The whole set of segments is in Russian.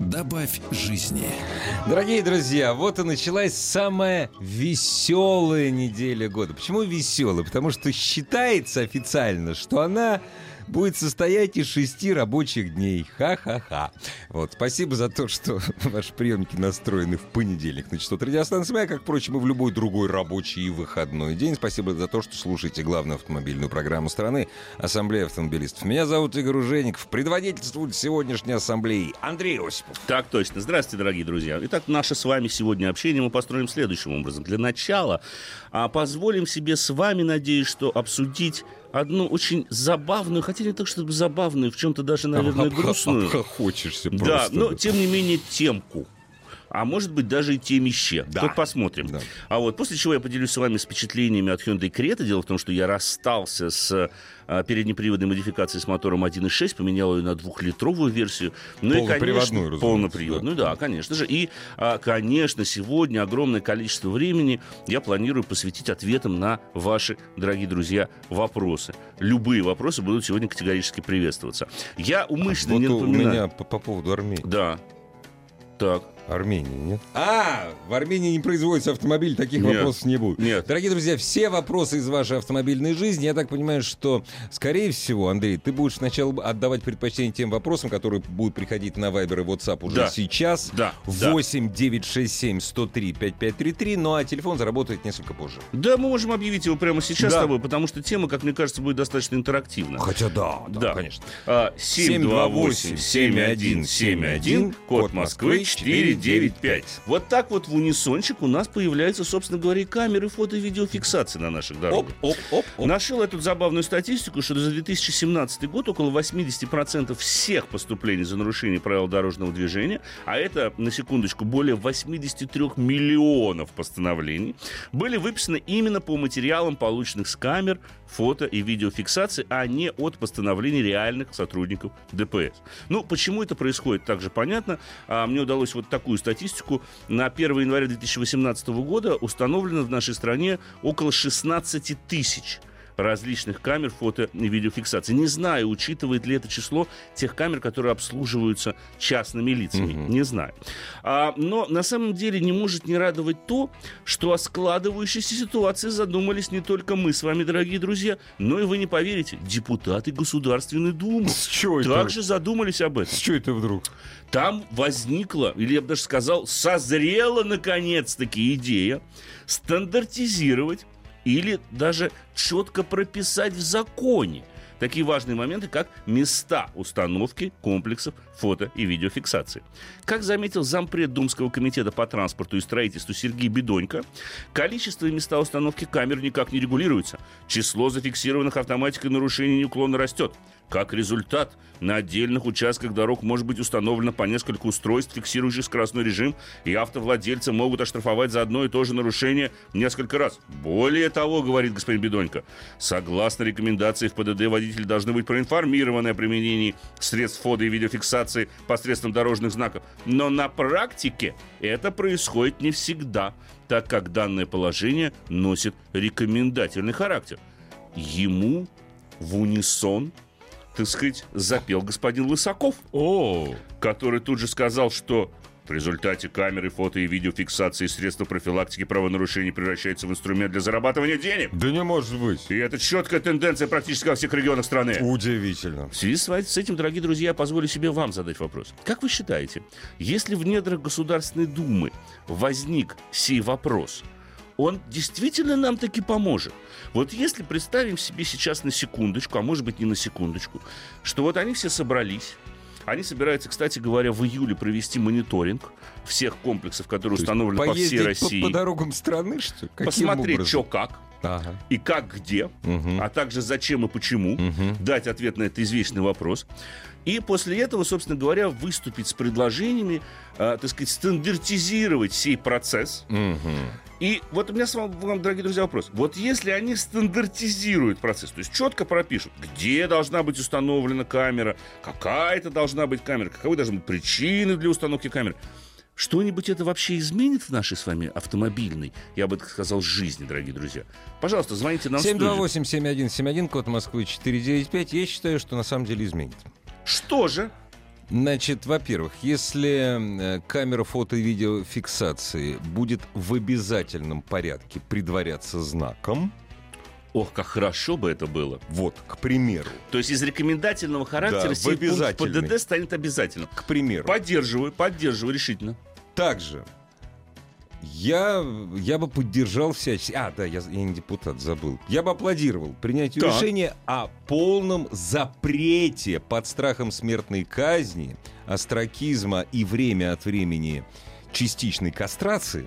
Добавь жизни. Дорогие друзья, вот и началась самая веселая неделя года. Почему веселая? Потому что считается официально, что она будет состоять из шести рабочих дней. Ха-ха-ха. Вот, спасибо за то, что ваши приемники настроены в понедельник на частоту радиостанции «Маяк», как, впрочем, и в любой другой рабочий и выходной день. Спасибо за то, что слушаете главную автомобильную программу страны «Ассамблея автомобилистов». Меня зовут Игорь Ужеников. Предводительствует сегодняшней ассамблеи Андрей Осипов. Так точно. Здравствуйте, дорогие друзья. Итак, наше с вами сегодня общение мы построим следующим образом. Для начала а, позволим себе с вами, надеюсь, что обсудить одну очень забавную, хотя не так, чтобы забавную, в чем-то даже, наверное, грустную. Обхохочешься просто. Да, но тем не менее темку а может быть даже и темище. Да. Тут посмотрим. Да. А вот после чего я поделюсь с вами с впечатлениями от Hyundai Creta. Дело в том, что я расстался с а, переднеприводной модификацией с мотором 1.6, поменял ее на двухлитровую версию. Ну и, конечно, полноприводную, да. да, конечно же. И, а, конечно, сегодня огромное количество времени я планирую посвятить ответам на ваши, дорогие друзья, вопросы. Любые вопросы будут сегодня категорически приветствоваться. Я умышленно Вот не у напоминаю... меня по, по поводу Армении. Да. Так. Армении, нет? А, в Армении не производится автомобиль, таких Нет. вопросов не будет. Нет. Дорогие друзья, все вопросы из вашей автомобильной жизни, я так понимаю, что, скорее всего, Андрей, ты будешь сначала отдавать предпочтение тем вопросам, которые будут приходить на Viber и WhatsApp уже Да. сейчас. Да, да. 8 967 103 5533, ну а телефон заработает несколько позже. Да, мы можем объявить его прямо сейчас Да. с тобой, потому что тема, как мне кажется, будет достаточно интерактивна. Хотя да, Да. конечно. А, 728-7171, код Москвы 495. Вот так вот в унисончик у нас появляются, собственно говоря, и камеры фото и видеофиксации на наших дорогах. оп, оп, оп. Нашел я тут забавную статистику, что за 2017 год около 80% всех поступлений за нарушение правил дорожного движения, а это, на секундочку, более 83 миллионов постановлений, были выписаны именно по материалам, полученных с камер, фото и видеофиксации, а не от постановлений реальных сотрудников ДПС. Ну, почему это происходит, также понятно. А, мне удалось вот такую статистику. На 1 января 2018 года установлено в нашей стране около 16 тысяч различных камер фото и видеофиксации. Не знаю, учитывает ли это число тех камер, которые обслуживаются частными лицами. Не знаю. А, но на самом деле не может не радовать то, что о складывающейся ситуации задумались не только мы с вами, дорогие друзья, но и вы не поверите, депутаты Государственной Думы С чего это? также задумались об этом. С чего это вдруг? Там возникла, или я бы даже сказал, созрела наконец-таки идея стандартизировать или даже четко прописать в законе такие важные моменты, как места установки комплексов фото- и видеофиксации. Как заметил зампред Думского комитета по транспорту и строительству Сергей Бедонько, количество и места установки камер никак не регулируется. Число зафиксированных автоматикой нарушений неуклонно растет. Как результат, на отдельных участках дорог может быть установлено по несколько устройств, фиксирующих скоростной режим, и автовладельцы могут оштрафовать за одно и то же нарушение несколько раз. Более того, говорит господин Бедонько, согласно рекомендации в ПДД, водители должны быть проинформированы о применении средств фото и видеофиксации посредством дорожных знаков. Но на практике это происходит не всегда, так как данное положение носит рекомендательный характер. Ему в унисон так сказать, запел господин Лысаков, О, который тут же сказал, что в результате камеры, фото и видеофиксации средства профилактики правонарушений превращаются в инструмент для зарабатывания денег. да не может быть. И это четкая тенденция практически во всех регионах страны. Удивительно. В связи с с этим, дорогие друзья, я позволю себе вам задать вопрос. Как вы считаете, если в недрах Государственной Думы возник сей вопрос, он действительно нам таки поможет. Вот если представим себе сейчас на секундочку, а может быть не на секундочку, что вот они все собрались, они собираются, кстати говоря, в июле провести мониторинг всех комплексов, которые То установлены по всей России. По, по дорогам страны, что ли? Каким посмотреть, образом? что как. Ага. и как где, Мгм. а также зачем и почему, Мгм. дать ответ на этот извечный вопрос. И после этого, собственно говоря, выступить с предложениями, а, так сказать, стандартизировать сей процесс. Мгм. И вот у меня с вами, вам, дорогие друзья, вопрос. Вот если они стандартизируют процесс, то есть четко пропишут, где должна быть установлена камера, какая это должна быть камера, каковы должны быть причины для установки камеры, что-нибудь это вообще изменит в нашей с вами автомобильной, я бы так сказал, жизни, дорогие друзья? Пожалуйста, звоните нам в студию. 728-7171, код Москвы 495. Я считаю, что на самом деле изменит. Что же? Значит, во-первых, если э, камера фото- и видеофиксации будет в обязательном порядке предваряться знаком, Ох, как хорошо бы это было. вот, к примеру, То есть из рекомендательного характера Да, сей пункт. ПДД станет обязательным. к примеру. Поддерживаю, поддерживаю решительно. Также я, я бы поддержал всячески... А, да, я, я не депутат, забыл. Я бы аплодировал принятию Так. решения о полном запрете под страхом смертной казни, остракизма и время от времени частичной кастрации.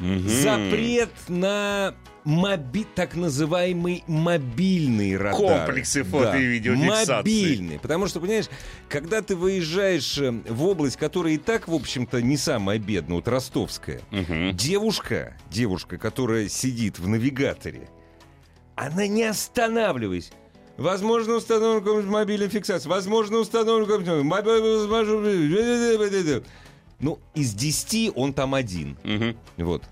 Запрет на моби... так называемый мобильный радар. Комплексы фото- и видеофиксации. Мобильный. Потому что, понимаешь, когда ты выезжаешь э, в область, которая и так, в общем-то, не самая бедная, вот ростовская, Мгм. девушка, девушка, которая сидит в навигаторе, она не останавливаясь. Возможно, установлен какой-нибудь мобильной фиксации. Возможно, установлен какой-нибудь... мобильный- Ну, из 10 он там один. Мгм. Вот.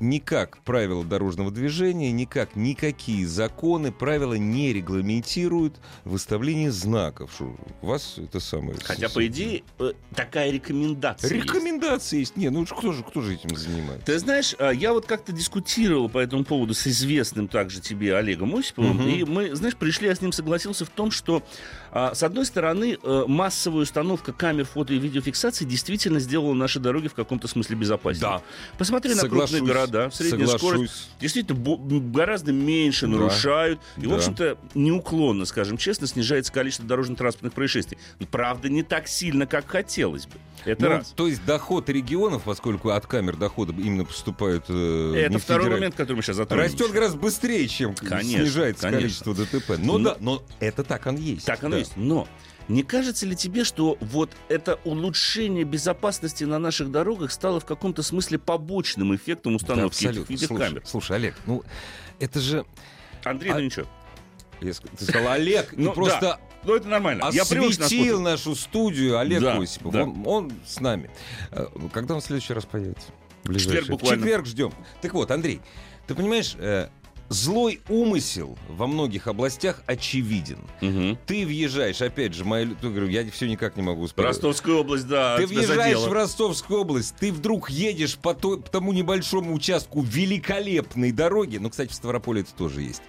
Никак правила дорожного движения, никак никакие законы, правила не регламентируют выставление знаков. Что у вас это самое... Хотя, по идее, э, такая рекомендация есть. Рекомендации есть. Не, ну кто же, кто же этим занимается? Ты знаешь, а, я вот как-то дискутировал по этому поводу с известным также тебе Олегом Осиповым, Мгм. и мы, знаешь, пришли, я с ним согласился в том, что, с одной стороны, э, массовая установка камер фото и видеофиксации действительно сделала наши дороги в каком-то смысле безопаснее. Да. Посмотри на Соглашусь. крупные города, средняя Соглашусь. скорость действительно гораздо меньше Да. нарушают, и, в Да. общем-то, неуклонно, скажем честно, снижается количество дорожно-транспортных происшествий. Но, правда, не так сильно, как хотелось бы. Это Ну, раз. То есть доход регионов, поскольку от камер дохода именно поступают... э, Это в второй федераль- момент, который мы сейчас затронем. Растет гораздо быстрее, чем Конечно, снижается конечно. количество ДТП. Но Ну, да, но это так он есть. Так да. Есть. Но не кажется ли тебе, что вот это улучшение безопасности на наших дорогах стало в каком-то смысле побочным эффектом Да, установки этих абсолютно. Слушай, видеокамер? слушай, Олег, ну это же... Андрей, А- ну ничего. я ск- Ты сказал, Олег, Ну, просто Ну это нормально. Я осветил путать. нашу студию Олег Да, Осипов. да. Он, он с нами. Э, Когда он в следующий раз появится? Ближайший. четверг буквально. В четверг ждем. Так вот, Андрей, ты понимаешь, э, злой умысел во многих областях очевиден. Мгм. Ты въезжаешь, опять же, моя, я говорю, я все никак не могу успокоить. Ростовская область, да, Ты въезжаешь задела. в Ростовскую область, ты вдруг едешь по, той- по тому небольшому участку великолепной дороги, ну, кстати, в Ставрополе это тоже есть.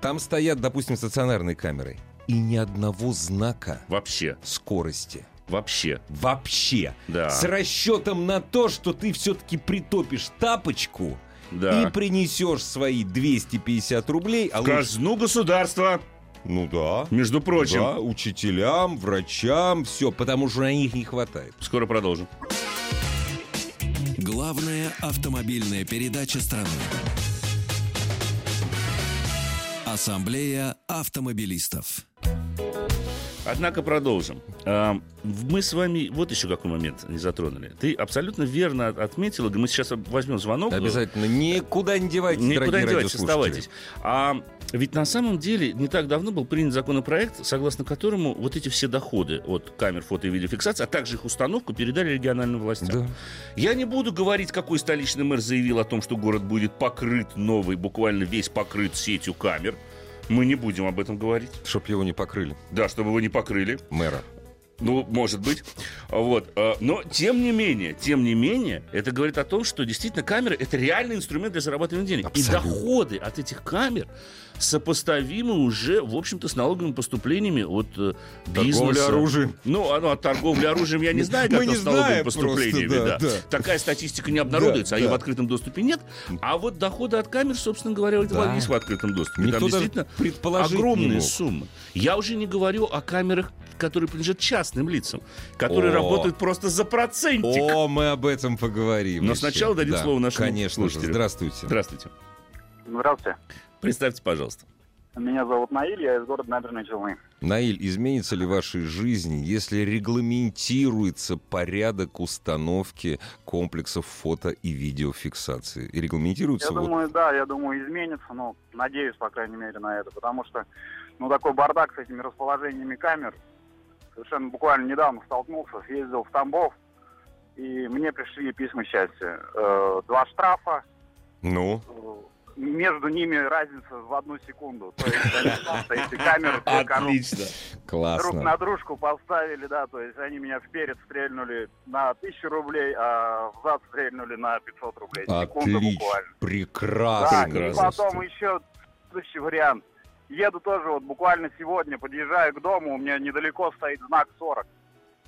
Там стоят, допустим, стационарные камеры. И ни одного знака Вообще, скорости. вообще, Вообще. да. С расчетом на то, что ты все-таки притопишь тапочку да. и принесешь свои 250 рублей. А В лучше- казну государства, Ну да. между прочим. Да, учителям, врачам, все, потому что на них не хватает. Скоро продолжим. Главная автомобильная передача страны. Ассамблея автомобилистов. Однако продолжим. Мы с вами вот еще какой момент не затронули. Ты абсолютно верно от- отметила, мы сейчас возьмем звонок. Обязательно. Никуда не девайтесь, Никуда не девайтесь, оставайтесь. А ведь на самом деле не так давно был принят законопроект, согласно которому вот эти все доходы от камер фото и видеофиксации, а также их установку передали региональным властям. Да. Я не буду говорить, какой столичный мэр заявил о том, что город будет покрыт новый, буквально весь покрыт сетью камер. Мы не будем об этом говорить. Чтоб его не покрыли, Да, чтобы его не покрыли. мэра. Ну, может быть. Вот. э, Но, тем не менее, тем не менее, это говорит о том, что действительно камеры — это реальный инструмент для зарабатывания денег. Абсолютно. И доходы от этих камер сопоставимы уже, в общем-то, с налоговыми поступлениями от э, бизнеса. Торговля оружием. Ну, а, ну, от торговли оружием я не знаю, как с налоговыми поступлениями. просто, да, да. да. Такая статистика не обнародуется, а ее в открытом доступе нет. А вот доходы от камер, собственно говоря, есть в открытом доступе. Никто там действительно огромные суммы. Я уже не говорю о камерах, которые принадлежат частным лицам, которые О. работают просто за процентик. О, мы об этом поговорим. Но еще. сначала дадим Да, слово нашему Конечно же. слушателю. Здравствуйте. Здравствуйте. Здравствуйте. Представьте, пожалуйста. Меня зовут Наиль, я из города Набережные Челны. Наиль, изменится ли в вашей жизни, если регламентируется порядок установки комплексов фото и видеофиксации? И регламентируется Я вот думаю, да, я думаю, изменится, но надеюсь, по крайней мере, на это, потому что, ну, такой бардак с этими расположениями камер. Совершенно буквально недавно столкнулся, съездил в Тамбов, и мне пришли письма счастья. Э, два штрафа, Ну, э, между ними разница в одну секунду. То есть они эти камеры Отлично. друг классно. на дружку поставили, да, то есть они меня вперед стрельнули на тысячу рублей, а взад стрельнули на 500 рублей. Секунда Отлично. буквально. Прекрасно. Да, и потом еще следующий вариант. Еду тоже вот буквально сегодня, подъезжаю к дому, у меня недалеко стоит знак 40.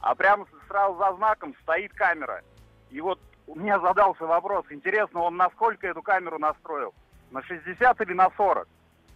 А прямо сразу за знаком стоит камера. И вот у меня задался вопрос, интересно, он насколько эту камеру настроил? На 60 или на 40?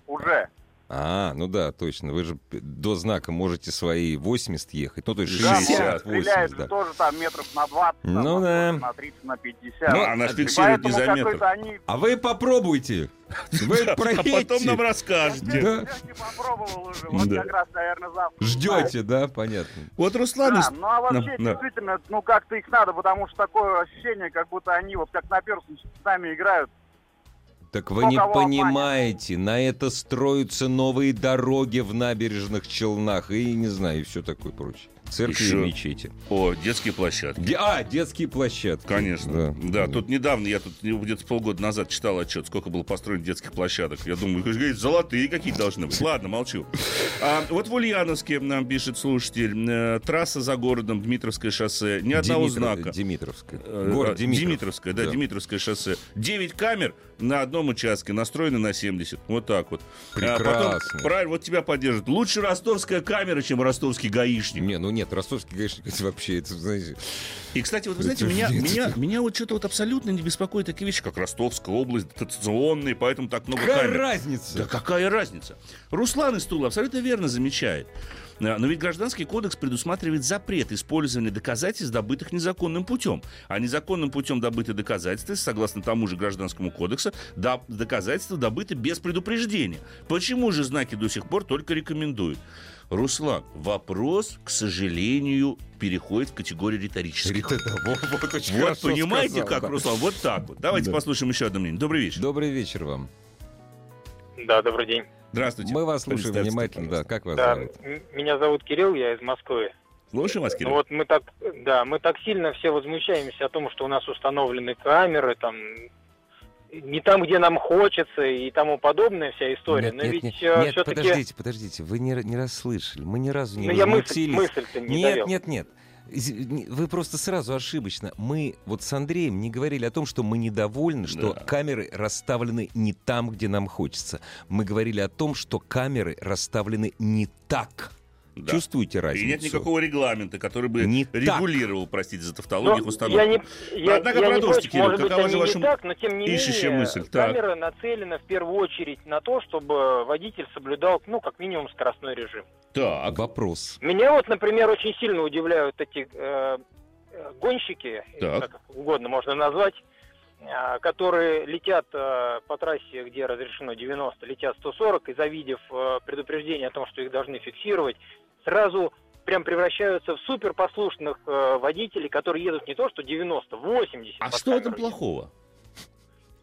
Уже. А, ну да, точно. Вы же до знака можете свои 80 ехать. Ну, то есть Да, 60, ну, 60, стреляет 80, же да. тоже там метров на 20, там, Ну на да. 40, на 30, на 50. Ну, она ж И фиксирует не за метр. они... А вы попробуйте. Вы А проедьте. потом нам расскажете. Да. Я не попробовал уже, вот Да. как раз, наверное, завтра. Ждете, да? Понятно. Вот Руслан Да, из- ну а вообще, Да, да. действительно, ну как-то их надо, потому что такое ощущение, как будто они вот как наперстнички с нами играют. Так вы Кто не кого обманет? понимаете, на это строятся новые дороги в набережных Челнах и, не знаю, и все такое прочее. Церкви Еще. и мечети. О, детские площадки. Де- а, детские площадки. Конечно. Да, тут недавно, я тут где-то полгода назад читал отчет, сколько было построено детских площадок. Я думаю, золотые какие должны быть. Ладно, молчу. А, вот в Ульяновске нам пишет слушатель, э, трасса за городом, Дмитровское шоссе, ни одного Димитров- знака. Димитровская. Э, Город э, Димитров. Димитровское, да, Димитровское шоссе. 9 камер на одном участке, настроены на 70. Вот так вот. А Прекрасно. потом, правильно, вот тебя поддержит. Лучше ростовская камера, чем ростовский гаишник. Не, ну нет, ростовский гаишник это вообще, это, знаете... И, кстати, вот вы знаете, меня, нет. меня, меня вот что-то вот абсолютно не беспокоит такие вещи, как Ростовская область, дотационные, поэтому так много Какая камер. разница? Да какая разница? Руслан из Тула абсолютно верно замечает. А, Но ведь Гражданский кодекс предусматривает запрет использования доказательств, добытых незаконным путем. А незаконным путем добытые доказательства, согласно тому же Гражданскому кодексу, доказательства добыты без предупреждения. Почему же знаки до сих пор только рекомендуют? Руслан, вопрос, к сожалению, переходит в категорию риторических. Рита, да, вот, вот понимаете, сказал, как, да. Руслан? Вот так вот. Давайте Да. послушаем еще одно мнение. Добрый вечер. Добрый вечер вам. Да, добрый день. Здравствуйте. Мы вас слушаем внимательно, да. Как вас Да, зовут? меня зовут Кирилл, я из Москвы. Слушаем вас, Ну Кирилл. вот мы так, да, мы так сильно все возмущаемся о том, что у нас установлены камеры, там не там, где нам хочется и тому подобное вся история. Нет, Но нет, ведь нет, э, нет, все-таки, подождите, подождите, вы не, не расслышали, мы ни разу не ну я мысль, мысль-то не Нет, довел. нет, нет. Вы просто сразу ошибочно. Мы вот с Андреем не говорили о том, что мы недовольны, что Да. камеры расставлены не там, где нам хочется. Мы говорили о том, что камеры расставлены не так. Да. Чувствуете разницу? И нет никакого регламента, который бы Не так. регулировал, простите за тавтологию, их Ну, установку. я не, я, однако я продолжите, против, Кирилл, может быть, какова они же ваша так, но тем не ищущая менее, мысль? Так. камера нацелена в первую очередь на то, чтобы водитель соблюдал, ну, как минимум, скоростной режим. Так, Вопрос. Меня вот, например, очень сильно удивляют эти э, гонщики, Так. как угодно можно назвать, э, которые летят э, по трассе, где разрешено 90, летят 140, и завидев э, предупреждение о том, что их должны фиксировать, сразу прям превращаются в суперпослушных э, водителей, которые едут не то что 90, 80. а что в этом плохого?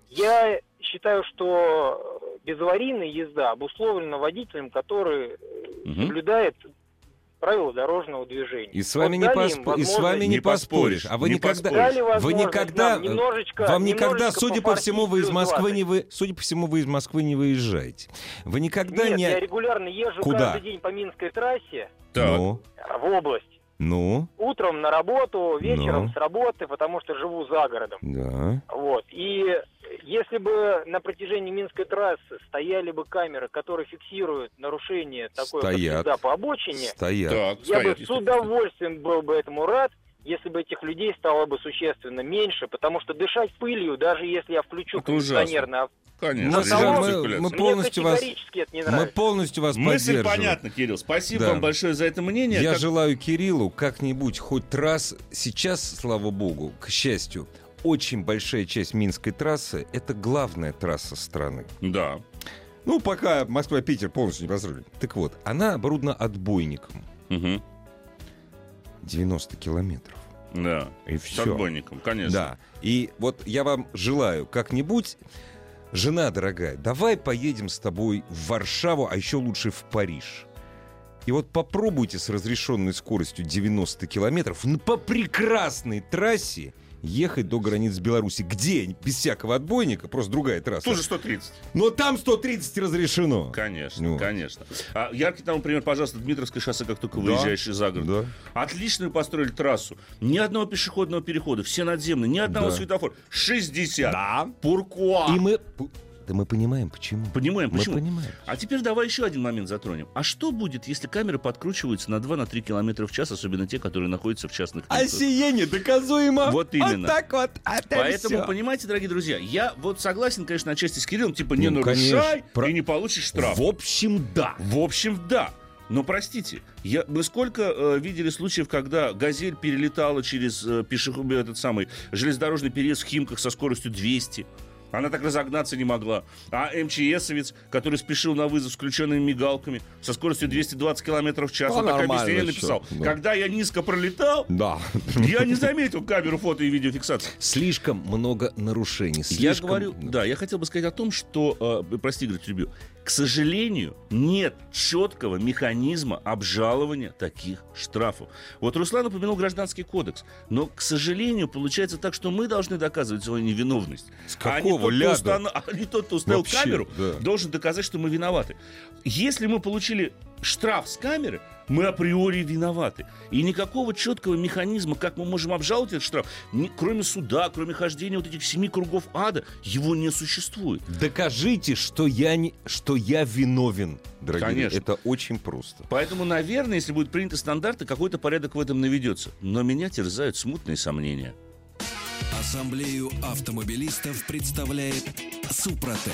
Я считаю, что безаварийная езда обусловлена водителем, который э, Мгм. соблюдает правила дорожного движения. И с вами, Вот не, им и с вами не, Не поспоришь. А вы не никогда, поспоришь. Вы никогда, немножечко- вам никогда, судя по всему, вы из Москвы не вы, судя по всему, вы из Москвы не выезжаете. Вы никогда Нет, не, я регулярно езжу Куда? каждый день по Минской трассе Так, ну, в область. ну, Утром на работу, вечером Ну. с работы, потому что живу за городом. да. Вот. И Если бы на протяжении Минской трассы стояли бы камеры, которые фиксируют нарушение такое, как Стоят. езда по обочине, Стоят. Так, я бы стоят, с удовольствием был бы этому рад, если бы этих людей стало бы существенно меньше, потому что дышать пылью, даже если я включу Это ав- Конечно. Мы, мы- мы полностью вас, категорически это не мы полностью вас Мысль поддерживаем. понятна, Кирилл. Спасибо Да. вам большое за это мнение. Я Как- желаю Кириллу как-нибудь хоть раз, сейчас, слава богу, к счастью, очень большая часть Минской трассы — это главная трасса страны. Да. Ну, пока Москва-Питер полностью не построили. Так вот, она оборудована отбойником. Мгм. 90 километров. Да. И С все. отбойником, конечно. Да. И вот я вам желаю как-нибудь, жена дорогая, давай поедем с тобой в Варшаву, а еще лучше в Париж. И вот попробуйте с разрешенной скоростью 90 километров по прекрасной трассе ехать до границ Беларуси. Где? Без всякого отбойника, просто другая трасса. Тоже 130. Но там 130 разрешено. Конечно, Ну. конечно. А, яркий тому пример, пожалуйста, Дмитровское шоссе, как только Да. выезжаешь из за город. Да. Отличную построили трассу. Ни одного пешеходного перехода, все надземные, ни одного Да. светофора. 60. Да. Пуркуа. И мы... Да мы понимаем, почему. Понимаем, Мы почему. понимаем. А теперь давай еще один момент затронем. А что будет, если камеры подкручиваются на 2-3 километра в час, особенно те, которые находятся в частных лицах? Осиение доказуемо. Вот именно. так вот. это Поэтому, всё. понимаете, дорогие друзья, я вот согласен, конечно, отчасти с Кириллом, типа не Ну, нарушай конечно. Про- и не получишь штраф. В общем, да. В общем, да. Но простите, я, мы сколько э, видели случаев, когда газель перелетала через э, пешеход- этот самый железнодорожный переезд в Химках со скоростью 200. Она так разогнаться не могла. А МЧСовец, который спешил на вызов с включенными мигалками со скоростью 220 км в час, Ну, он так нормально объяснение написал. да. Когда я низко пролетал, Да. я не заметил камеру фото и видеофиксации. Слишком много нарушений. Я слишком- говорю, да, я хотел бы сказать о том, что, э, прости, Игорь к сожалению, нет четкого механизма обжалования таких штрафов. Вот Руслан упомянул гражданский кодекс, но, к сожалению, получается так, что мы должны доказывать свою невиновность. С а не какого тот, установ- а не тот, кто установил Вообще, камеру, да. должен доказать, что мы виноваты. Если мы получили штраф с камеры, мы априори виноваты. И никакого четкого механизма, как мы можем обжаловать этот штраф, ни- кроме суда, кроме хождения вот этих семи кругов ада, его не существует. Докажите, что я, не, что я виновен, дорогие. Конечно. Это очень просто. Поэтому, наверное, если будут приняты стандарты, какой-то порядок в этом наведется. Но меня терзают смутные сомнения. Ассамблею автомобилистов представляет Супротек.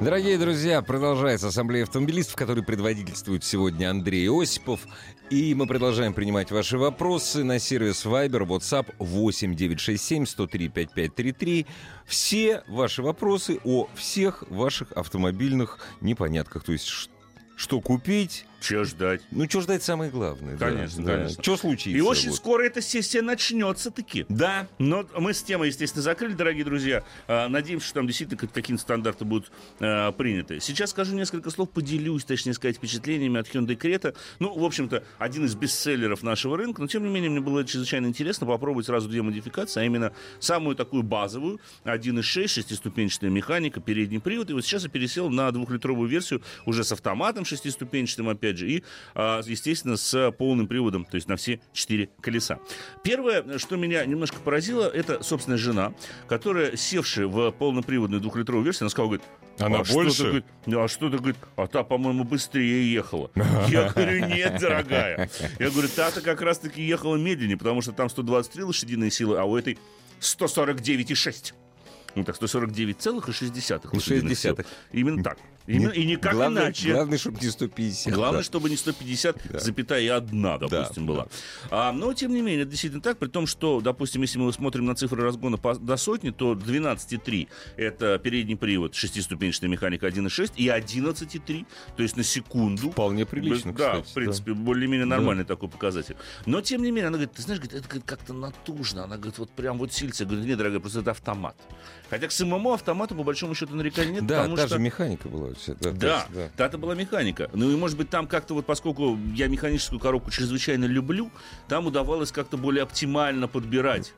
Дорогие друзья, продолжается ассамблея автомобилистов, который предводительствует сегодня Андрей Осипов. И мы продолжаем принимать ваши вопросы на сервис Viber, WhatsApp 8 967 103 5533. Все ваши вопросы о всех ваших автомобильных непонятках. То есть, что купить, Чего ждать? ну, что ждать самое главное. да, Конечно, да. конечно. Что случится? И очень вот. скоро эта сессия начнется таки. Да, Но мы с темой, естественно, закрыли, дорогие друзья. А, Надеемся, что там действительно как- какие-то стандарты будут а, приняты. Сейчас скажу несколько слов, поделюсь, точнее сказать, впечатлениями от Hyundai Creta. Ну, в общем-то, один из бестселлеров нашего рынка, но, тем не менее, мне было чрезвычайно интересно попробовать сразу две модификации, а именно самую такую базовую, 1.6, шестиступенчатая механика, передний привод. И вот сейчас я пересел на двухлитровую версию уже с автоматом шестиступенчатым, опять же, и, а, естественно, с полным приводом, то есть на все четыре колеса. Первое, что меня немножко поразило, это, собственно, жена, которая, севшая в полноприводную двухлитровую версию, она сказала, говорит, Она а больше? Что говорит, «Ну, а что ты, говорит, а та, по-моему, быстрее ехала. Я говорю, нет, дорогая. Я говорю, та-то как раз-таки ехала медленнее, потому что там 123 лошадиные силы, а у этой 149,6. Ну так, 149,6 лошадиных сил. 60. Именно так. Именно, и никак главное, иначе. Главное, чтобы не 150. Главное, да. чтобы не 150, Да. запятая одна, допустим, Да, была. А, но, тем не менее, это действительно так, при том, что, допустим, если мы смотрим на цифры разгона по- до сотни, то 12,3 это передний привод, шестиступенчатая механика 1,6 и 11,3, то есть на секунду. Вполне прилично, Да, кстати, в принципе, более-менее нормальный такой показатель. Но, тем не менее, она говорит, ты знаешь, говорит, это как-то натужно. Она говорит, вот прям вот сильно. Я говорю, нет, дорогая, просто это автомат. Хотя к самому автомату, по большому счету, нареканий нет, Да, та что... же механика была. Да, Да, то есть, это была механика. Ну и, может быть, там как-то вот, поскольку я механическую коробку чрезвычайно люблю, там удавалось как-то более оптимально подбирать.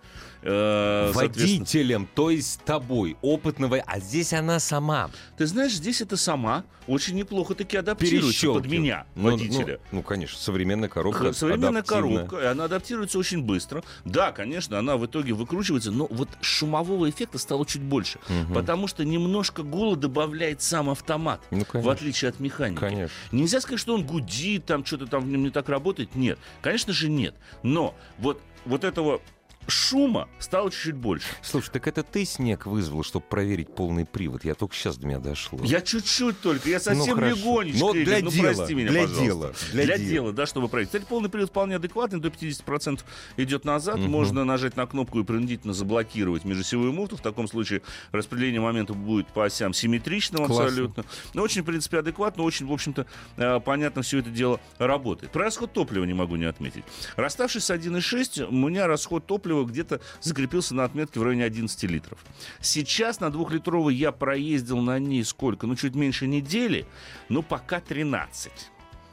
Э. Водителем, то есть тобой, опытного, а здесь она сама. Ты знаешь, здесь это сама очень неплохо таки адаптируется под меня, Ну, водителя. Ну, ну, конечно, современная коробка. Современная коробка, и она адаптируется очень быстро. Да, конечно, она в итоге выкручивается, но вот шумового эффекта стало чуть больше. Мгм. Потому что немножко гула добавляет сам автомат, Ну, в отличие от механики. Конечно. Нельзя сказать, что он гудит, там что-то там в нем не так работает. Нет, конечно же нет. Но вот, вот этого шума стало чуть-чуть больше. Слушай, так это ты снег вызвал, чтобы проверить полный привод? Я только сейчас до меня дошло. Я чуть-чуть только, я Ну, совсем хорошо. легонечко. Но Игорь, для ну, дела, прости меня, для пожалуйста. дела, для Для, дела. дела, да, чтобы проверить. Кстати, полный привод вполне адекватный, до 50% идет назад. Мгм. Можно нажать на кнопку и принудительно заблокировать межосевую муфту. В таком случае распределение момента будет по осям симметричным Классно. абсолютно. Но очень, в принципе, адекватно, очень, в общем-то, э, понятно все это дело работает. Про расход топлива не могу не отметить. Расставшись с 1,6, у меня расход топлива где-то закрепился на отметке в районе 11 литров. Сейчас на двухлитровой я проездил на ней сколько? Ну, чуть меньше недели, но пока 13.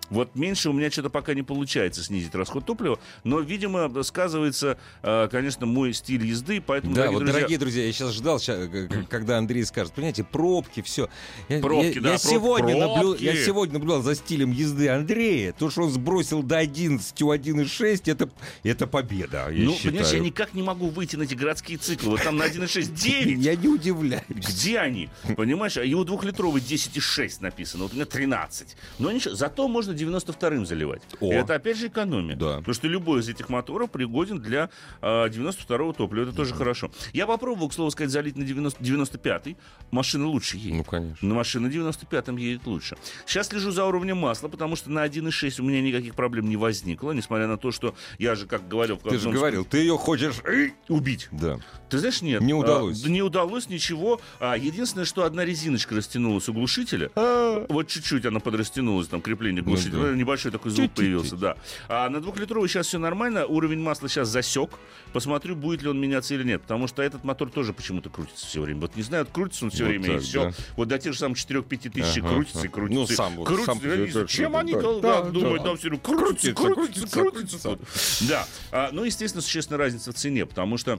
Вот меньше у меня что-то пока не получается снизить расход топлива, но, видимо, сказывается, э, конечно, мой стиль езды, поэтому, Да, дорогие вот, друзья, дорогие друзья, я сейчас ждал, э, когда Андрей скажет, понимаете, пробки, все. Я, Пробки, я- да, я проб- сегодня наблю- пробки. я сегодня наблюдал за стилем езды Андрея. То, что он сбросил до 11 у 1,6, это, это победа, я ну, считаю. понимаешь, я никак не могу выйти на эти городские циклы. Вот там на 1,6 9. Я не удивляюсь. Где они? Понимаешь, а его двухлитровый 10,6 написано, вот у меня 13. Но ничего, зато можно 92-м заливать. О. И это опять же экономия. Да. Потому что любой из этих моторов пригоден для а, 92-го топлива. Это тоже хорошо. Я попробовал, к слову сказать, залить на 90, 95-й. Машина лучше едет. Ну, конечно. На машина 95-м едет лучше. Сейчас слежу за уровнем масла, потому что на 1,6 у меня никаких проблем не возникло, несмотря на то, что я же, как говорил... Ты же говорил, ты ее хочешь... э, Убить. Да. Ты знаешь, нет. Не А, удалось. да не удалось ничего. А, единственное, что одна резиночка растянулась у глушителя. Вот чуть-чуть она подрастянулась, там крепление глушителя. Ну да. Ну, Небольшой такой звук Чуть-чуть. появился, да. А на двухлитровый сейчас все нормально. Уровень масла сейчас засек. Посмотрю, будет ли он меняться или нет. Потому что этот мотор тоже почему-то крутится все время. Вот не знаю, крутится он все Вот время, и так, все. да. Вот до тех же самых 4-5 тысяч Ага, крутится и ага. крутится. Ну, и сам вот, крутится. сам Я не знаю, это- Чем они да, думают, да. да, все время крутится, Крутится, крутится, крутится, крутится. Да. А, Ну, естественно, существенная разница в цене, потому что э,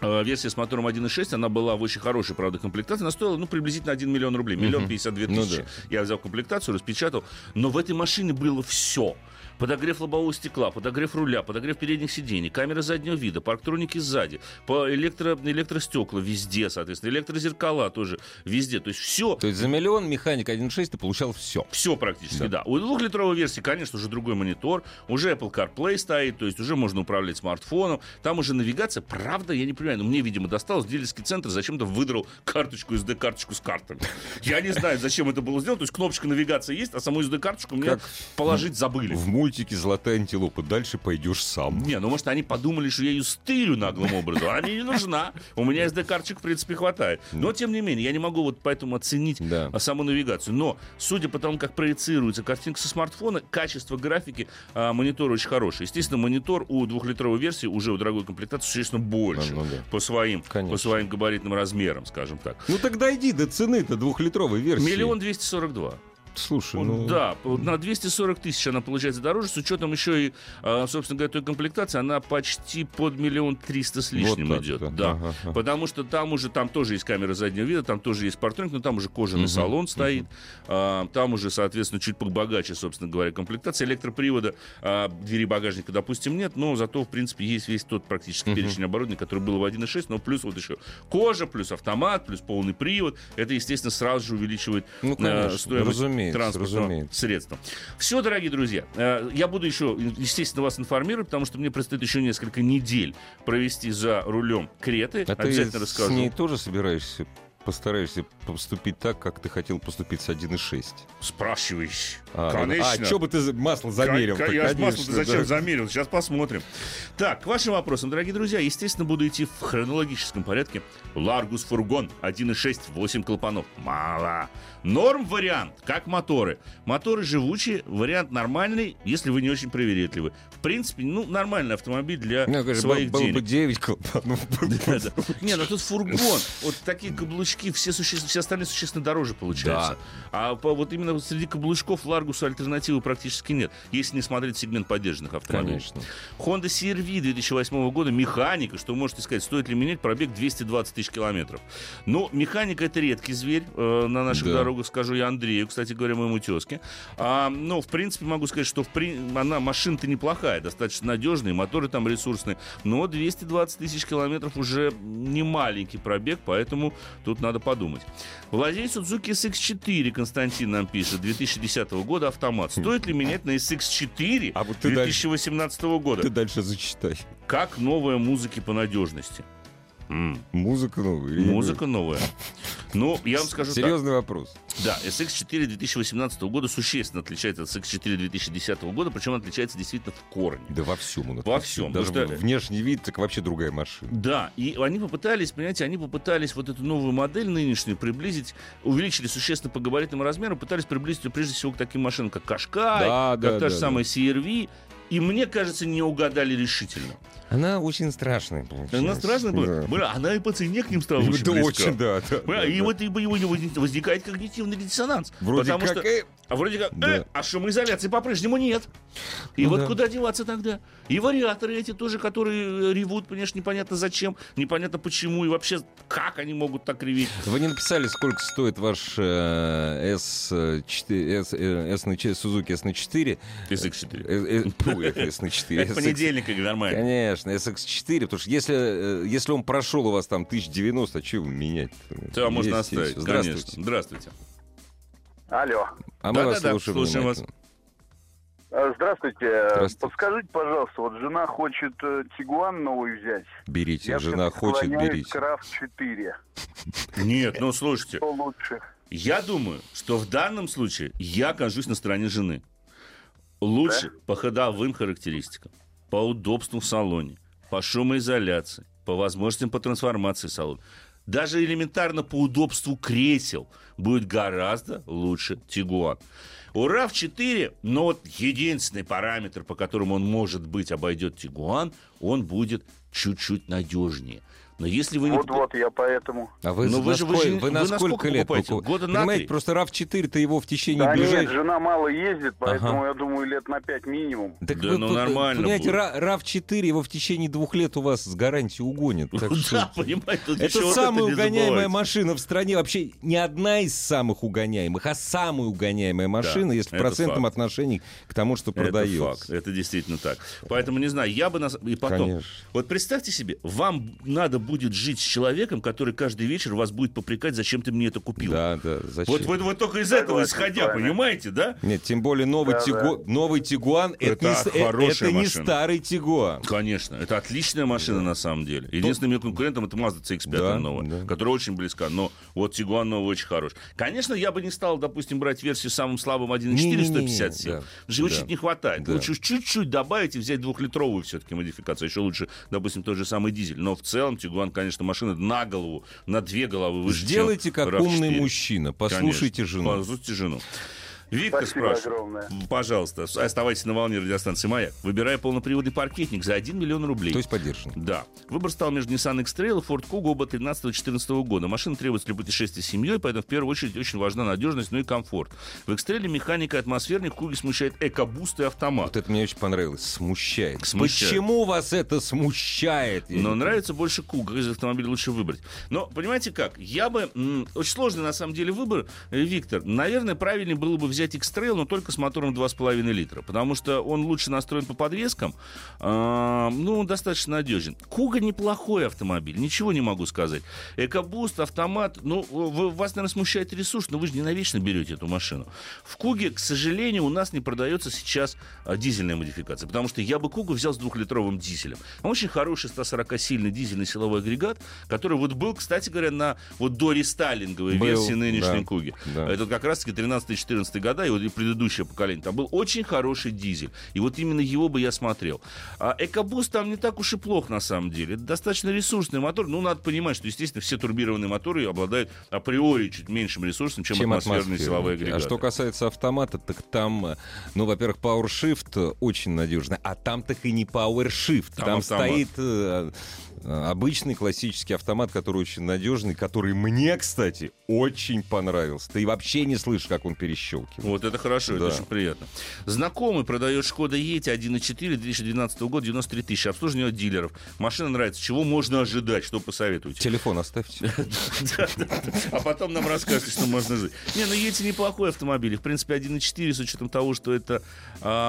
Версия с мотором 1.6, она была в очень хорошей, правда, комплектации. Она стоила, ну, приблизительно 1 миллион рублей. Миллион Мгм. 52 Ну тысячи. да. Я взял комплектацию, распечатал. Но в этой машине было все. Подогрев лобового стекла, подогрев руля, подогрев передних сидений, камера заднего вида, парктроники сзади, по электро, электростекла везде, соответственно, электрозеркала тоже везде. То есть все, То есть за миллион механик 1.6 ты получал все. все практически, да. Да. У двухлитровой версии, конечно, уже другой монитор, уже Apple CarPlay стоит, то есть уже можно управлять смартфоном, там уже навигация, правда, я не понимаю, но мне, видимо, досталось, дилерский центр зачем-то выдрал карточку, SD-карточку с картами. Я не знаю, зачем это было сделано, то есть кнопочка навигации есть, а саму SD-карточку мне положить забыли. В мультике «Золотая антилопа» дальше пойдешь сам. Не, ну может они подумали, что я ее стырю наглым образом. А мне не нужна. У меня SD-карточек, в принципе, хватает. Но, тем не менее, я не могу вот поэтому оценить Да. а, саму навигацию. Но, судя по тому, как проецируется картинка со смартфона, качество графики а, монитора очень хорошее. Естественно, монитор у двухлитровой версии, уже у дорогой комплектации, существенно больше. А, ну да. по, своим, Конечно. по своим габаритным размерам, скажем так. Ну тогда иди до цены-то двухлитровой версии. Миллион двести сорок два. Слушай, ну... Да, на 240 тысяч она получается дороже, с учетом еще и, а, собственно говоря, той комплектации, она почти под миллион триста с лишним Вот идет. да. Да. Ага, ага. Потому что там уже, там тоже есть камера заднего вида, там тоже есть партроник, но там уже кожаный Мгм, салон стоит, а, там уже, соответственно, чуть побогаче, собственно говоря, комплектация. Электропривода а, двери багажника, допустим, нет, но зато, в принципе, есть весь тот практически Мгм. перечень оборудования, который был в 1.6, но плюс вот еще кожа, плюс автомат, плюс полный привод. Это, естественно, сразу же увеличивает Ну, конечно, стоимость разумеется, транспортного разумеется. средства. Все, дорогие друзья, э, я буду еще, естественно, вас информировать, потому что мне предстоит еще несколько недель провести за рулем Креты. А ты Обязательно с расскажу. ней тоже собираешься, постараешься поступить так, как ты хотел поступить с 1.6? Спрашиваешь. А, Конечно. А, что бы ты масло замерил? Ка- Я Конечно, масло зачем да. замерил? Сейчас посмотрим. Так, к вашим вопросам, дорогие друзья, естественно, буду идти в хронологическом порядке. Ларгус фургон 1.6, 8 клапанов. Мало. Норм вариант, как моторы. Моторы живучие, вариант нормальный, если вы не очень привередливы. В принципе, ну, нормальный автомобиль для Ну, конечно, своих было, было денег. бы 9 клапанов. Да-да. Не, ну тут фургон. Вот такие каблучки каблучки, все, суще... все остальные существенно дороже получаются. А по, вот именно среди каблучков Ларгусу альтернативы практически нет, если не смотреть сегмент поддержанных автомобилей. Конечно. Honda CR-V 2008 года, механика, что вы можете сказать, стоит ли менять пробег 220 тысяч километров. Но механика это редкий зверь э, на наших Да. дорогах, скажу я Андрею, кстати говоря, моему тезке. А, ну, в принципе, могу сказать, что в при... она машина-то неплохая, достаточно надежная, моторы там ресурсные, но 220 тысяч километров уже не маленький пробег, поэтому тут надо подумать. Владелец Suzuki SX4, Константин нам пишет, 2010 года автомат. Стоит ли менять на SX4 А вот ты дальше- 2018 года? Ты дальше зачитай. Как новая музыки по надежности? Музыка новая. Музыка новая. Ну, я вам скажу так. Серьезный вопрос. Да, SX4 2018 года существенно отличается от SX4 2010 года, причем отличается действительно в корне. Да во всем он Во всем, Даже что- внешний вид, так вообще другая машина. Да, и они попытались, понимаете, они попытались вот эту новую модель нынешнюю приблизить, увеличили существенно по габаритным размерам, пытались приблизить ее прежде всего к таким машинам, как Кашкай, Да, как да, та да, же да. самая CRV, и мне кажется, не угадали решительно. Она очень страшная получилась. Она страшная была. Да. Бля, Она и по цене к ним стала И очень да, близка. очень, да. да, Бля, да, и да. вот и у него возникает когнитивный диссонанс. Вроде потому как, что, э, а вроде как, Да. э, а шумоизоляции по-прежнему нет. И Ну вот да. куда деваться тогда? И вариаторы эти тоже, которые э, ревут, конечно, непонятно зачем, непонятно почему, и вообще как они могут так реветь. Вы не написали, сколько стоит ваш э, S4, S, э, S на ч- Suzuki S4? SX4. Э, э, фу, э, S на 4. Это понедельник, и нормально. Конечно, SX4, потому что если, э, если он прошел у вас там 1090, а что его менять? Да, можно Есть, оставить, есть. Здравствуйте. конечно. Здравствуйте. Алло. А мы вас Да-да-да, слушаем, слушаем вас. Э, Здравствуйте. Здравствуйте. Подскажите, пожалуйста, вот жена хочет э, Тигуан новый взять. Берите, Я жена хочет, берите. к RAV4. Нет, ну слушайте, Что лучше? я думаю, что в данном случае я окажусь на стороне жены. Лучше по ходовым характеристикам, по удобству в салоне, по шумоизоляции, по возможностям по трансформации салона. Даже элементарно по удобству кресел будет гораздо лучше Тигуан. У RAV4, но вот единственный параметр, по которому он, может быть, обойдет Тигуан, он будет чуть-чуть надежнее. Но если вы не... Вот-вот, я поэтому... А вы, Ну, за вы же- вы же- вы вы на на сколько сколько лет покупаете? покупаете? Года на Понимаете, три? просто RAV4-то его в течение Да нет, ближайших... жена мало ездит, поэтому Ага. я думаю, лет на пять минимум. Так Да вы ну нормально Понимаете, будет. Ра- RAV4 его в течение двух лет у вас с гарантией угонит. Так что Да, понимаете, тут Это вот самая угоняемая машина в стране. Вообще не одна из самых угоняемых, а самая угоняемая машина, если в это процентном факт. отношении к тому, что Это продается. факт, это действительно так. Поэтому, не знаю, я бы... Нас... И потом, Конечно. вот представьте себе, вам надо будет жить с человеком, который каждый вечер вас будет попрекать, зачем ты мне это купил. Да, да, зачем? Вот, вот, вот только из этого Согласен исходя, вами. понимаете, да? Нет, тем более новый, Да, Тигу- новый Тигуан это, Это не, э- это не старый Тигуан. Конечно, это отличная машина на самом деле. Единственным ее конкурентом это Mazda CX-5 Да, новая, да. которая очень близка. Но вот Tiguan новый очень хорош. Конечно, я бы не стал, допустим, брать версию с самым слабым 1.4 Не-не-не, 150 сил. да, его да. чуть не хватает. Да. Лучше чуть-чуть добавить и взять двухлитровую все-таки модификацию. Еще лучше, допустим, тот же самый дизель. Но в целом Tiguan, конечно, машина на голову, на две головы выше, Сделайте как RAV4. умный мужчина, послушайте Конечно. жену. Послушайте жену. Виктор Спасибо спрашивает. огромное. Пожалуйста, оставайтесь на волне радиостанции «Маяк». Выбирая полноприводный паркетник за 1 миллион рублей. То есть поддержанный. Да. Выбор стал между Nissan X-Trail и Ford Kuga оба 13-14 года. Машина требуется для путешествий с семьей, поэтому в первую очередь очень важна надежность, ну и комфорт. В X-Trail механика и атмосферник, в Куге смущает экобуст и автомат. Вот это мне очень понравилось. Смущает. Смущает. Почему вас это смущает? Но нравится больше Куга, из автомобиля лучше выбрать. Но, понимаете как, я бы... м, очень сложный, на самом деле, выбор, э, Виктор. Наверное, правильнее было бы взять X-Trail, но только с мотором 2,5 литра. Потому что он лучше настроен по подвескам. а, ну, он достаточно надежен. Куга неплохой автомобиль, ничего не могу сказать. Экобуст, автомат, ну, вы- вас, наверное, смущает ресурс, но вы же не навечно берете эту машину. В Куге, к сожалению, у нас не продается сейчас а, дизельная модификация, потому что я бы Кугу взял с двухлитровым дизелем. Очень хороший 140-сильный дизельный силовой агрегат, который вот был, кстати говоря, на вот до рестайлинговой Был, версии нынешней да, Куги. да. Это как раз-таки 13-14 года года, и вот и предыдущее поколение, там был очень хороший дизель. И вот именно его бы я смотрел. А Экобус там не так уж и плохо на самом деле. Это достаточно ресурсный мотор. Ну, надо понимать, что, естественно, все турбированные моторы обладают априори чуть меньшим ресурсом, чем, чем атмосферные силовые А агрегаты. что касается автомата, так там, ну, во-первых, PowerShift очень надежный, а там так и не PowerShift. Там Там, автомат. стоит э, обычный классический автомат, который очень надежный, который мне, кстати, очень понравился. Ты вообще не слышишь, как он перещелкивает. Вот это хорошо, это Да. очень приятно. Знакомый продает Шкода Ети 1.4 2012 года, 93 тысячи. Обслуживание от дилеров. Машина нравится. Чего можно ожидать? Что посоветуете? Телефон оставьте. А потом нам расскажете, что можно жить. Не, ну Ети неплохой автомобиль. В принципе, 1.4, с учетом того, что это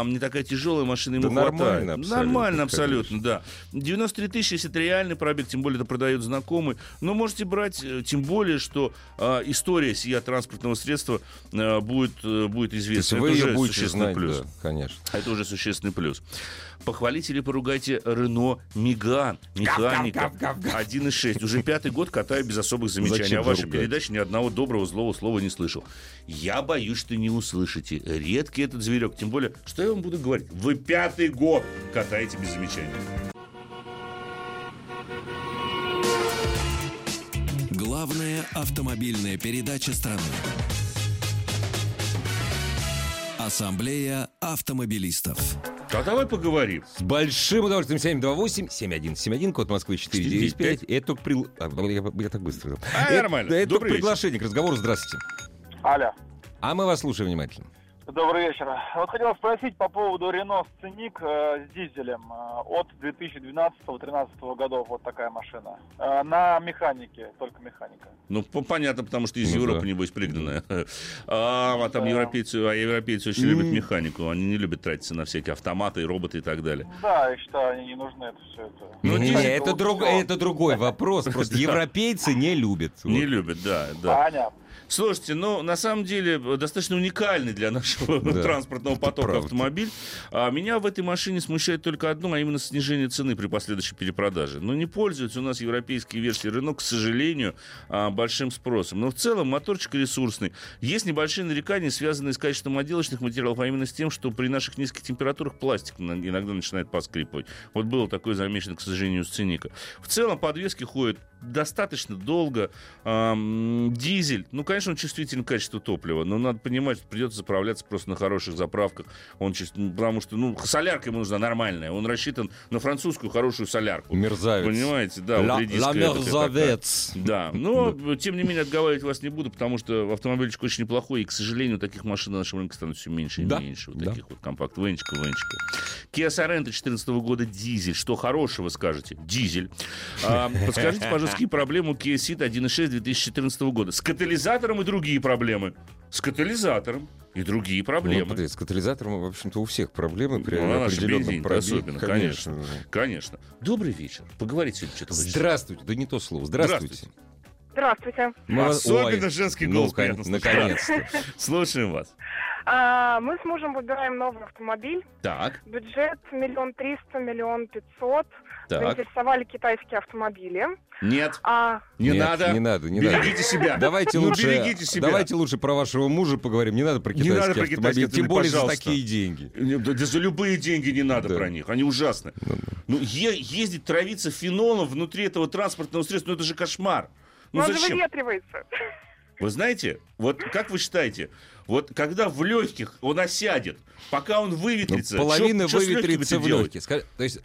не такая тяжелая машина, ему Да хватает. нормально абсолютно, Нормально абсолютно, да. 93 тысячи, если это реальный пробег, тем более это продает знакомый. Но можете брать, э, тем более, что а, история сия транспортного средства а, будет, э, будет То есть известна. вы это ее уже будете существенный знать, плюс. да, конечно. Это уже существенный плюс. Похвалите или поругайте Рено Миган, механика, 1.6. Уже пятый год катаю без особых замечаний. Зачем а ругать? передаче ни одного доброго злого слова не слышал. Я боюсь, что не услышите. Редкий этот зверек. Тем более, что я вам буду говорить? Вы пятый год катаете без замечаний. Главная автомобильная передача страны. Ассамблея автомобилистов. А давай поговорим. С большим удовольствием 728-7171, код Москвы 495. Это только прил- а, я, я так быстро. А, это, нормально. Это только Добрый вечер. приглашение к разговору. Здравствуйте. Алло. А мы вас слушаем внимательно. Добрый вечер. Вот хотел спросить по поводу Рено Сценик э, с дизелем э, от 2012-2013 годов. Вот такая машина. Э, на механике, только механика. Ну, по- понятно, потому что из Ну Европы, да. небось, пригнанная. А, а там Да. европейцы, а европейцы очень любят механику. Они не любят тратиться на всякие автоматы, и роботы и так далее. Да, я считаю, они не нужны, это все это. Ну, не, дизель это, друг- это другой вопрос. Просто европейцы не любят. Не любят, да, да. Понятно. Слушайте, ну, на самом деле, э, достаточно уникальный для нашего Да, транспортного потока правда. автомобиль. А меня в этой машине смущает только одно, а именно снижение цены при последующей перепродаже. Но не пользуются у нас европейские версии Renault, к сожалению, а, большим спросом. Но в целом моторчик ресурсный. Есть небольшие нарекания, связанные с качеством отделочных материалов, а именно с тем, что при наших низких температурах пластик иногда начинает поскрипывать. Вот было такое замечено, к сожалению, у сценика. В целом подвески ходят достаточно долго. Дизель, ну, конечно, он чувствителен к качеству топлива, но надо понимать, что придется заправляться просто на хороших заправках. Он чувств- ну, потому что, ну, солярка ему нужна нормальная. Он рассчитан на французскую хорошую солярку. Мерзавец. Понимаете, да, Ла, ла мерзавец. Да, но, тем не менее, отговаривать вас не буду, потому что автомобильчик очень неплохой, и, к сожалению, таких машин на нашем рынке становится все меньше и Да, меньше. Вот да. таких вот компакт венчиков, венчиков. Kia Sorento 2014 года дизель. Что хорошего скажете? Дизель. А, подскажите, пожалуйста, какие проблемы у Kia Ceed 1.6 2014 года? С катализатором и другие проблемы. С катализатором и другие Ну, проблемы. подожди, с катализатором, в общем-то, у всех проблемы при Ну, определенном бензин пробеге. особенно, конечно. Конечно. Добрый вечер. Поговорите сегодня что-то. Здравствуйте, да не то слово. Здравствуйте. Здравствуйте. Мы вас- Особенно Ой, женский ну, голос слышать. Наконец-то. Слушаем вас. А, мы с мужем выбираем новый автомобиль. Так, Бюджет миллион триста, миллион пятьсот. Так. Заинтересовали китайские автомобили. Нет, А, не Нет, надо. Не надо, не надо. Берегите себя. Давайте Ну, лучше, берегите себя. давайте лучше про вашего мужа поговорим. Не надо про Не китайские надо про китайские автомобили, тем автомобили, более за пожалуйста. такие деньги. Не, Да, да за любые деньги не надо Да. про них, они ужасны. Ну, Ну, е- ездить, травиться фенолом внутри этого транспортного средства, ну это же кошмар. Ну но он же зачем? выветривается. Вы знаете, вот как вы считаете, вот когда в легких он осядет, пока он Ну, выветрится, половина чё- чё с выветрится легкими-то в делать? легкие. Ска- То есть,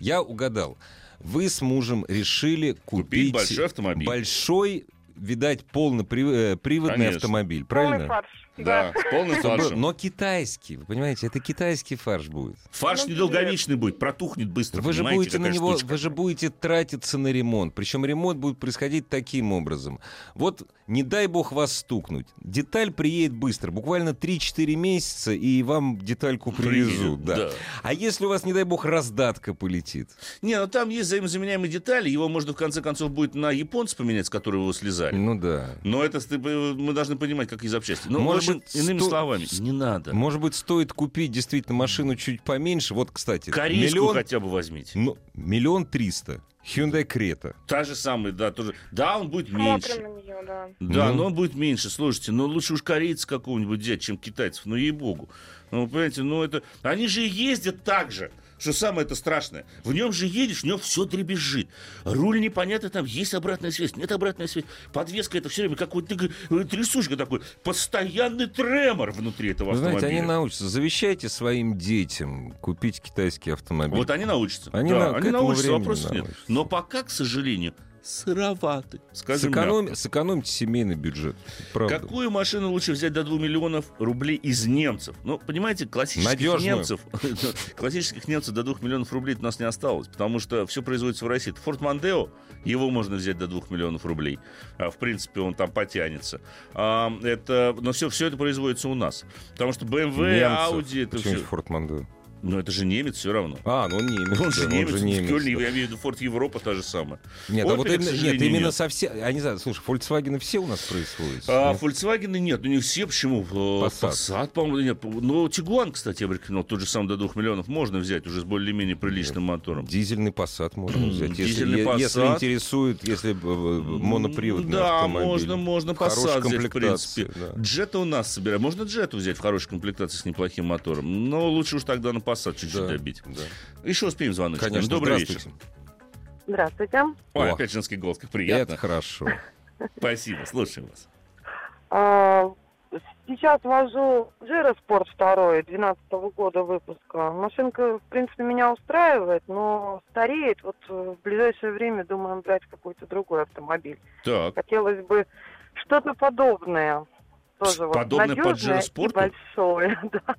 я угадал. Вы с мужем решили купить, большой автомобиль. большой, видать, полноприводный Конечно. автомобиль, Полный правильно? фарш. Да, с полным фаршем. но китайский, вы понимаете, это китайский фарш будет. Фарш Ну, недолговечный будет, протухнет быстро, Вы же понимаете, будете на него, вы же будете тратиться на ремонт. Причем ремонт будет происходить таким образом. Вот не дай бог вас стукнуть. Деталь приедет быстро, буквально 3-4 месяца, и вам детальку привезут. Да. да. А если у вас, не дай бог, раздатка полетит? Не, ну там есть взаимозаменяемые детали, его можно в конце концов будет на японца поменять, с которого его слезали. Ну да. Но это мы должны понимать, какие запчасти. Ну, Может общем, быть, иными сто- словами, не надо. Может быть, стоит купить действительно машину чуть поменьше. Вот, кстати, Корейскую миллион, хотя бы возьмите. ну, миллион триста. Hyundai Creta. Та же самая, да, тоже. Да, он будет меньше. Смотрим на нее, да. Да, Ну. но он будет меньше. Слушайте, ну лучше уж корейца какого-нибудь взять, чем китайцев. Ну, ей-богу. Ну, понимаете, ну это... Они же и ездят так же. Что самое это страшное. В нем же едешь, в нем все дребезжит. Руль непонятно, там есть обратная связь, нет обратной связи. Подвеска это все время как вот ты, э, трясушка такой. Постоянный тремор внутри этого Вы знаете, автомобиля. они научатся. Завещайте своим детям купить китайский автомобиль. Вот они научатся. Они да, на- они научатся, вопросов нет. научатся. Но пока, к сожалению, сыроваты. Скажем мягко. Сэкономьте семейный бюджет. Правда. Какую машину лучше взять до 2 миллионов рублей из немцев? Ну, понимаете, классических Надежную. немцев, классических немцев до 2 миллионов рублей у нас не осталось, потому что все производится в России. Форд Мондео, его можно взять до 2 миллионов рублей. А, В принципе, он там потянется. А, Это, но все, все это производится у нас. Потому что BMW, Немцев. Audi, это Почему все... Форд Мондео? Ну, это же немец все равно. А, ну он немец. Он же да, немец, же в немец, Кёльне, да. я имею в виду Форд Европа та же самая. Нет, а Opel, вот к именно, нет, именно нет. совсем, я не знаю, слушай, Volkswagen все у нас производятся. А, нет? Volkswagen нет, ну не все, почему? Э, Passat. Passat, по-моему, нет. Ну, Тигуан, кстати, я бы рекомендовал, тот же сам до 2 миллионов можно взять уже с более-менее приличным мотором. Дизельный Passat можно взять. Если, дизельный если Passat. интересует, если э, э, моноприводный Да, автомобиль. можно, можно Passat взять, в принципе. да. Джета у нас собираем. Можно Джету взять в хорошей комплектации с неплохим мотором. Но лучше уж тогда на Passat чуть-чуть Да, добить. да. Еще успеем звоночек. Конечно, Добрый вечер. здравствуйте. Ой, О. опять женский голос, как приятно. Это хорошо. Спасибо, слушаем вас. А, Сейчас вожу Джира Спорт 2 12 года выпуска. Машинка, в принципе, меня устраивает, но стареет. Вот э, в ближайшее время думаем брать какой-то другой автомобиль. Так, Хотелось бы что-то подобное. Тоже вот Подобное надежное Pajero Sport? и большое. Да.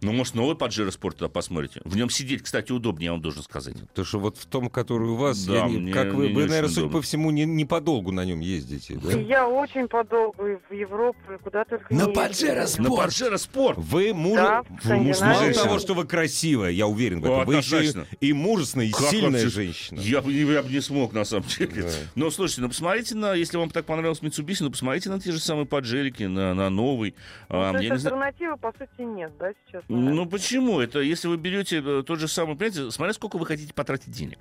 Ну, может, новый Pajero Sport тогда посмотрите. В нем сидеть, кстати, удобнее, я вам должен сказать. Потому что вот в том, который у вас, Да, я не- мне- как вы, мне не вы, наверное, судя удобно. по всему, не, не подолгу на нем ездите, да? Я очень подолгу и в Европу, и куда только На не Pajero ездила. На. Pajero Sport. Вы муж... Да, вы муж- мало того, что вы красивая, я уверен в этом, вы еще и, мужественная, и Как сильная вообще? женщина. Я бы, я бы не смог, на самом деле. Да. Но слушайте, ну посмотрите на, если вам так понравилось Mitsubishi, ну посмотрите на те же самые поджерики, на, на новый. Ну, А, то есть не знаю. альтернативы, по сути, нет, да, сейчас? Ну почему? Это если вы берете э, тот же самый, понимаете, смотря сколько вы хотите потратить денег.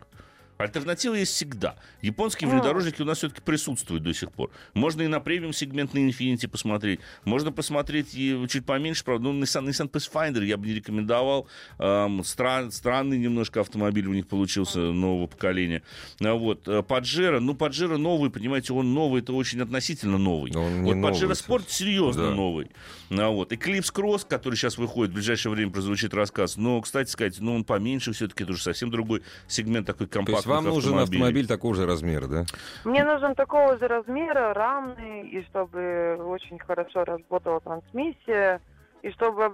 Альтернатива есть всегда. Японские Ну. внедорожники у нас все-таки присутствуют до сих пор. Можно и на премиум сегмент на Infiniti посмотреть. Можно посмотреть и чуть поменьше, правда. Ну, Nissan, Nissan Pathfinder я бы не рекомендовал. Эм, стран- странный немножко автомобиль у них получился нового поколения. А вот. э, Pajero, ну, Pajero новый, понимаете, он новый, это очень относительно новый. Вот слушай. Sport серьезно Да. новый. А вот. Eclipse Cross, который сейчас выходит, в ближайшее время прозвучит рассказ. Но, кстати сказать, ну, он поменьше все-таки, это уже совсем другой сегмент такой компактных вам нужен автомобиль такого же размера, да? Мне нужен такого же размера, рамный, и чтобы очень хорошо работала трансмиссия, и чтобы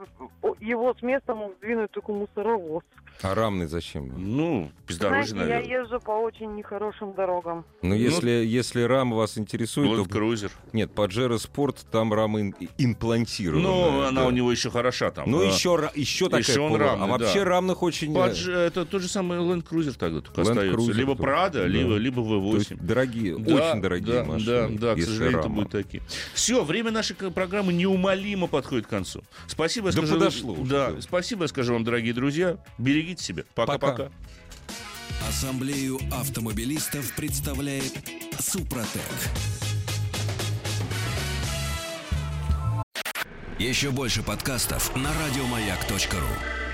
его с места мог сдвинуть только мусоровоз. А рамный зачем? Ну, бездорожье, Знаете, я наверное. езжу по очень нехорошим дорогам. Ну, если, если рама вас интересует, Лэнд то... Крузер. Нет, Pajero Sport, там рама ин- имплантирована. Ну, она да. у него еще хороша там. Ну, А, еще, еще такая еще он полу- рамный, А вообще да. рамных очень... э, Падж- это тот же самый Land Cruiser тогда только Land остается. Cruiser, либо. Prado, Да. либо, либо то есть V8. дорогие, Да, очень дорогие да, машины. Да, да, к сожалению, это рама. будут такие. Все, время нашей программы неумолимо подходит к концу. Спасибо, я Да скажу. подошло уже, Да, да. спасибо, я скажу вам, дорогие друзья. Берегите себя. Пока-пока. Пока. Ассамблею автомобилистов представляет Супротек. Еще больше подкастов на радиомаяк.ру.